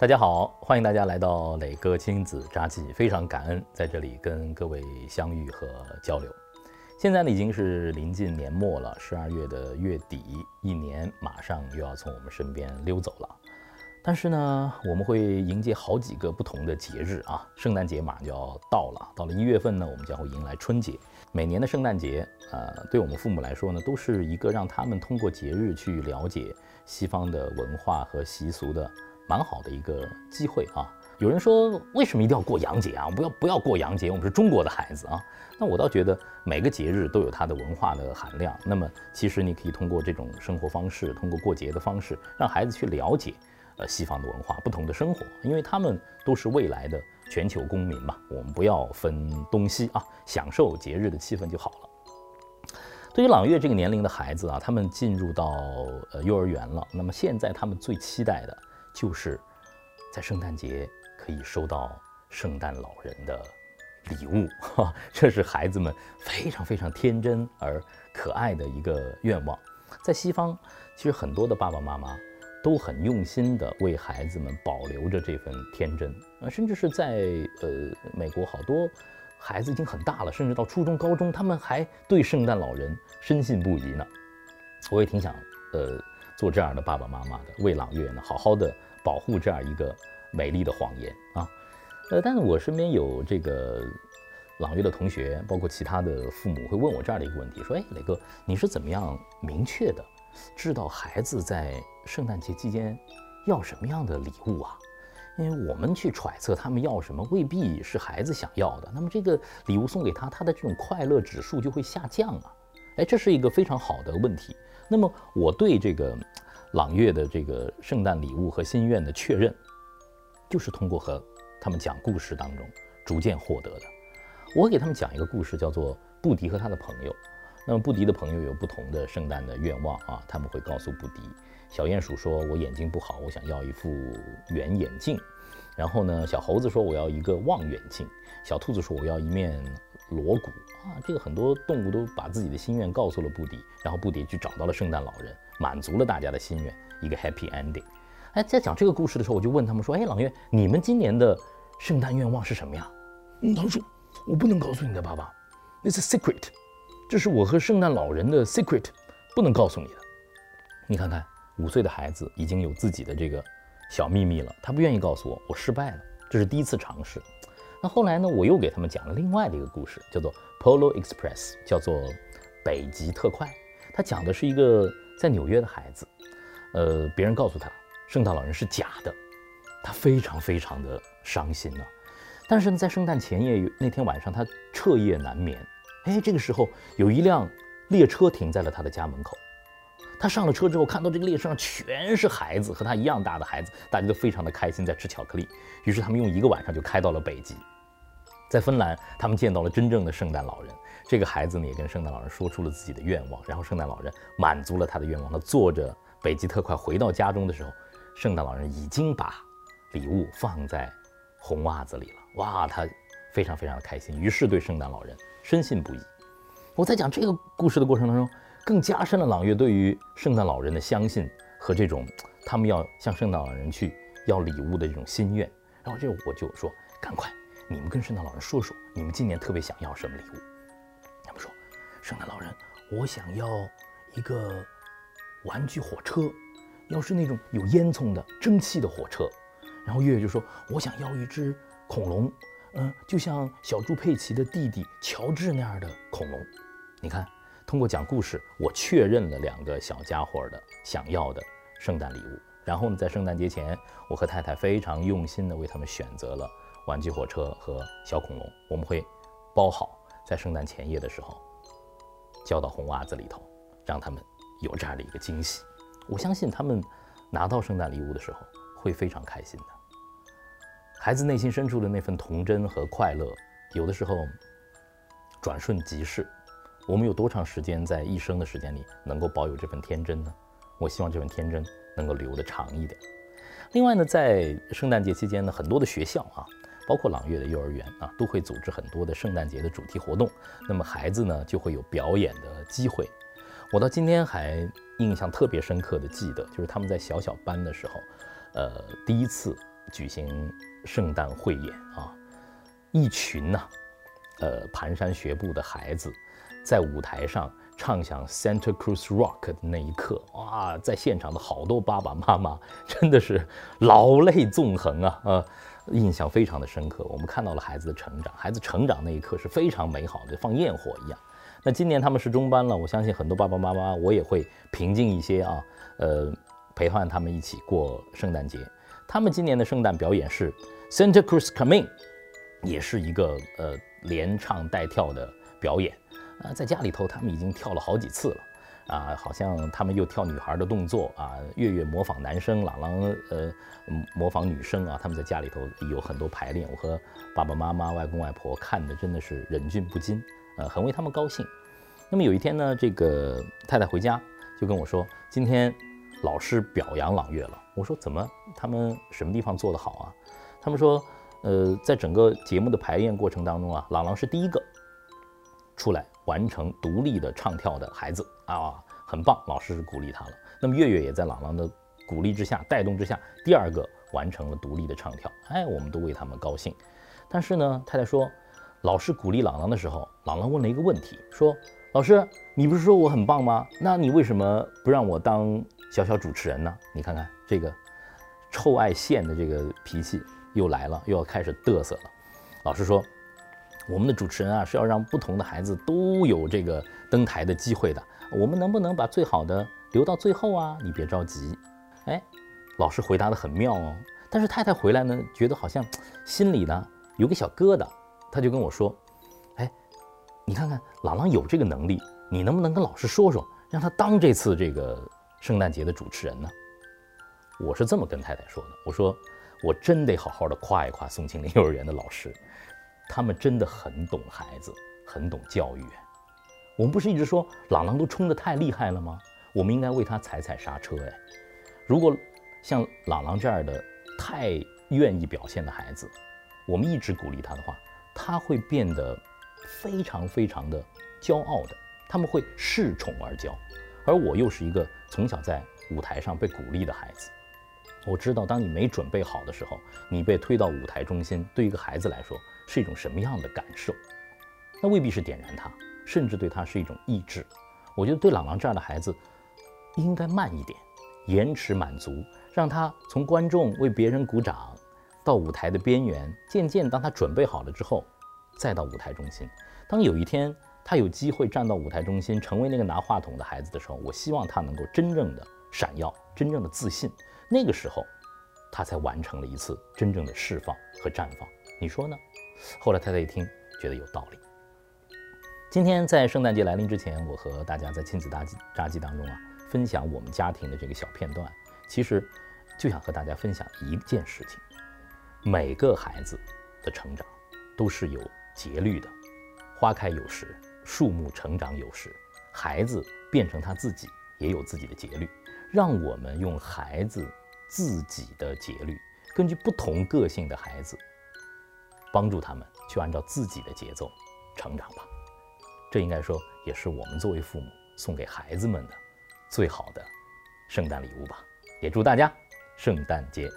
大家好，欢迎大家来到磊哥亲子札记，非常感恩在这里跟各位相遇和交流。现在呢已经是临近年末了，十二月的月底，一年马上又要从我们身边溜走了。但是呢，我们会迎接好几个不同的节日啊，圣诞节马上就要到了，到了一月份呢，我们将会迎来春节。每年的圣诞节，呃，对我们父母来说呢，都是一个让他们通过节日去了解西方的文化和习俗的。蛮好的一个机会啊！有人说，为什么一定要过洋节啊？不要不要过洋节，我们是中国的孩子啊。那我倒觉得每个节日都有它的文化的含量。那么其实你可以通过这种生活方式，通过过节的方式，让孩子去了解呃西方的文化，不同的生活，因为他们都是未来的全球公民嘛。我们不要分东西啊，享受节日的气氛就好了。对于朗月这个年龄的孩子啊，他们进入到呃幼儿园了，那么现在他们最期待的。就是在圣诞节可以收到圣诞老人的礼物，哈，这是孩子们非常非常天真而可爱的一个愿望。在西方，其实很多的爸爸妈妈都很用心的为孩子们保留着这份天真啊，甚至是在呃美国，好多孩子已经很大了，甚至到初中、高中，他们还对圣诞老人深信不疑呢。我也挺想呃做这样的爸爸妈妈的，为朗月呢好好的。保护这样一个美丽的谎言啊，呃，但是我身边有这个朗月的同学，包括其他的父母会问我这样的一个问题，说：“哎，磊哥，你是怎么样明确的知道孩子在圣诞节期间要什么样的礼物啊？因为我们去揣测他们要什么，未必是孩子想要的。那么这个礼物送给他，他的这种快乐指数就会下降啊。哎，这是一个非常好的问题。那么我对这个。朗月的这个圣诞礼物和心愿的确认，就是通过和他们讲故事当中逐渐获得的。我给他们讲一个故事，叫做布迪和他的朋友。那么布迪的朋友有不同的圣诞的愿望啊，他们会告诉布迪，小鼹鼠说：“我眼睛不好，我想要一副圆眼镜。”然后呢，小猴子说：“我要一个望远镜。”小兔子说：“我要一面锣鼓。”啊，这个很多动物都把自己的心愿告诉了布迪，然后布迪去找到了圣诞老人。满足了大家的心愿，一个 happy ending。哎，在讲这个故事的时候，我就问他们说：“哎，朗月，你们今年的圣诞愿望是什么呀？”嗯，他说：“我不能告诉你的爸爸，那是 secret，这是我和圣诞老人的 secret，不能告诉你的。”你看看，五岁的孩子已经有自己的这个小秘密了，他不愿意告诉我，我失败了，这是第一次尝试。那后来呢，我又给他们讲了另外的一个故事，叫做 Polo Express，叫做北极特快。它讲的是一个。在纽约的孩子，呃，别人告诉他圣诞老人是假的，他非常非常的伤心呢。但是呢，在圣诞前夜那天晚上，他彻夜难眠。哎，这个时候有一辆列车停在了他的家门口。他上了车之后，看到这个列车上全是孩子，和他一样大的孩子，大家都非常的开心，在吃巧克力。于是他们用一个晚上就开到了北极。在芬兰，他们见到了真正的圣诞老人。这个孩子呢，也跟圣诞老人说出了自己的愿望，然后圣诞老人满足了他的愿望。他坐着北极特快回到家中的时候，圣诞老人已经把礼物放在红袜子里了。哇，他非常非常的开心，于是对圣诞老人深信不疑。我在讲这个故事的过程当中，更加深了朗月对于圣诞老人的相信和这种他们要向圣诞老人去要礼物的这种心愿。然后这我就说，赶快。你们跟圣诞老人说说，你们今年特别想要什么礼物？他们说，圣诞老人，我想要一个玩具火车，要是那种有烟囱的蒸汽的火车。然后月月就说，我想要一只恐龙，嗯，就像小猪佩奇的弟弟乔治那样的恐龙。你看，通过讲故事，我确认了两个小家伙的想要的圣诞礼物。然后呢，在圣诞节前，我和太太非常用心地为他们选择了。玩具火车和小恐龙，我们会包好，在圣诞前夜的时候交到红袜子里头，让他们有这样的一个惊喜。我相信他们拿到圣诞礼物的时候会非常开心的。孩子内心深处的那份童真和快乐，有的时候转瞬即逝。我们有多长时间在一生的时间里能够保有这份天真呢？我希望这份天真能够留得长一点。另外呢，在圣诞节期间呢，很多的学校啊。包括朗月的幼儿园啊，都会组织很多的圣诞节的主题活动。那么孩子呢，就会有表演的机会。我到今天还印象特别深刻的记得，就是他们在小小班的时候，呃，第一次举行圣诞汇演啊，一群呐、呃蹒跚学步的孩子在舞台上唱响 Santa Cruz Rock 的那一刻，哇，在现场的好多爸爸妈妈真的是老泪纵横啊，呃，印象非常的深刻。我们看到了孩子的成长，孩子成长那一刻是非常美好的，放焰火一样。那今年他们是中班了，我相信很多爸爸妈妈，我也会平静一些啊，呃，陪伴他们一起过圣诞节。他们今年的圣诞表演是 Santa Cruz Coming 也是一个呃连唱带跳的表演。啊，在家里头他们已经跳了好几次了，啊，好像他们又跳女孩的动作啊，月月模仿男生，朗朗呃模仿女生啊，他们在家里头有很多排练。我和爸爸妈妈、外公外婆看的真的是忍俊不禁，呃，很为他们高兴。那么有一天呢，这个太太回家就跟我说，今天老师表扬朗月了。我说怎么？他们什么地方做得好啊？他们说，呃，在整个节目的排练过程当中啊，朗朗是第一个出来完成独立的唱跳的孩子啊，很棒，老师是鼓励他了。那么月月也在朗朗的鼓励之下、带动之下，第二个完成了独立的唱跳。哎，我们都为他们高兴。但是呢，太太说，老师鼓励朗朗的时候，朗朗问了一个问题，说。老师，你不是说我很棒吗？那你为什么不让我当小小主持人呢？你看看这个臭爱现的这个脾气又来了，又要开始嘚瑟了。老师说，我们的主持人啊是要让不同的孩子都有这个登台的机会的。我们能不能把最好的留到最后啊？你别着急。哎，老师回答的很妙哦。但是太太回来呢，觉得好像心里呢有个小疙瘩，他就跟我说。哎你看看，朗朗有这个能力，你能不能跟老师说说，让他当这次这个圣诞节的主持人呢？我是这么跟太太说的，我说我真得好好的夸一夸宋庆龄幼儿园的老师，他们真的很懂孩子，很懂教育。我们不是一直说朗朗都冲得太厉害了吗？我们应该为他踩踩刹车。哎，如果像朗朗这样的太愿意表现的孩子，我们一直鼓励他的话，他会变得。非常非常的骄傲的，他们会恃宠而骄，而我又是一个从小在舞台上被鼓励的孩子。我知道，当你没准备好的时候，你被推到舞台中心，对一个孩子来说是一种什么样的感受？那未必是点燃他，甚至对他是一种抑制。我觉得对朗朗这样的孩子，应该慢一点，延迟满足，让他从观众为别人鼓掌，到舞台的边缘，渐渐当他准备好了之后。再到舞台中心，当有一天他有机会站到舞台中心，成为那个拿话筒的孩子的时候，我希望他能够真正的闪耀，真正的自信。那个时候，他才完成了一次真正的释放和绽放。你说呢？后来太太一听，觉得有道理。今天在圣诞节来临之前，我和大家在亲子大札记当中啊，分享我们家庭的这个小片段，其实就想和大家分享一件事情：每个孩子的成长都是有。节律的，花开有时，树木成长有时，孩子变成他自己也有自己的节律。让我们用孩子自己的节律，根据不同个性的孩子，帮助他们去按照自己的节奏成长吧。这应该说也是我们作为父母送给孩子们的最好的圣诞礼物吧。也祝大家圣诞节。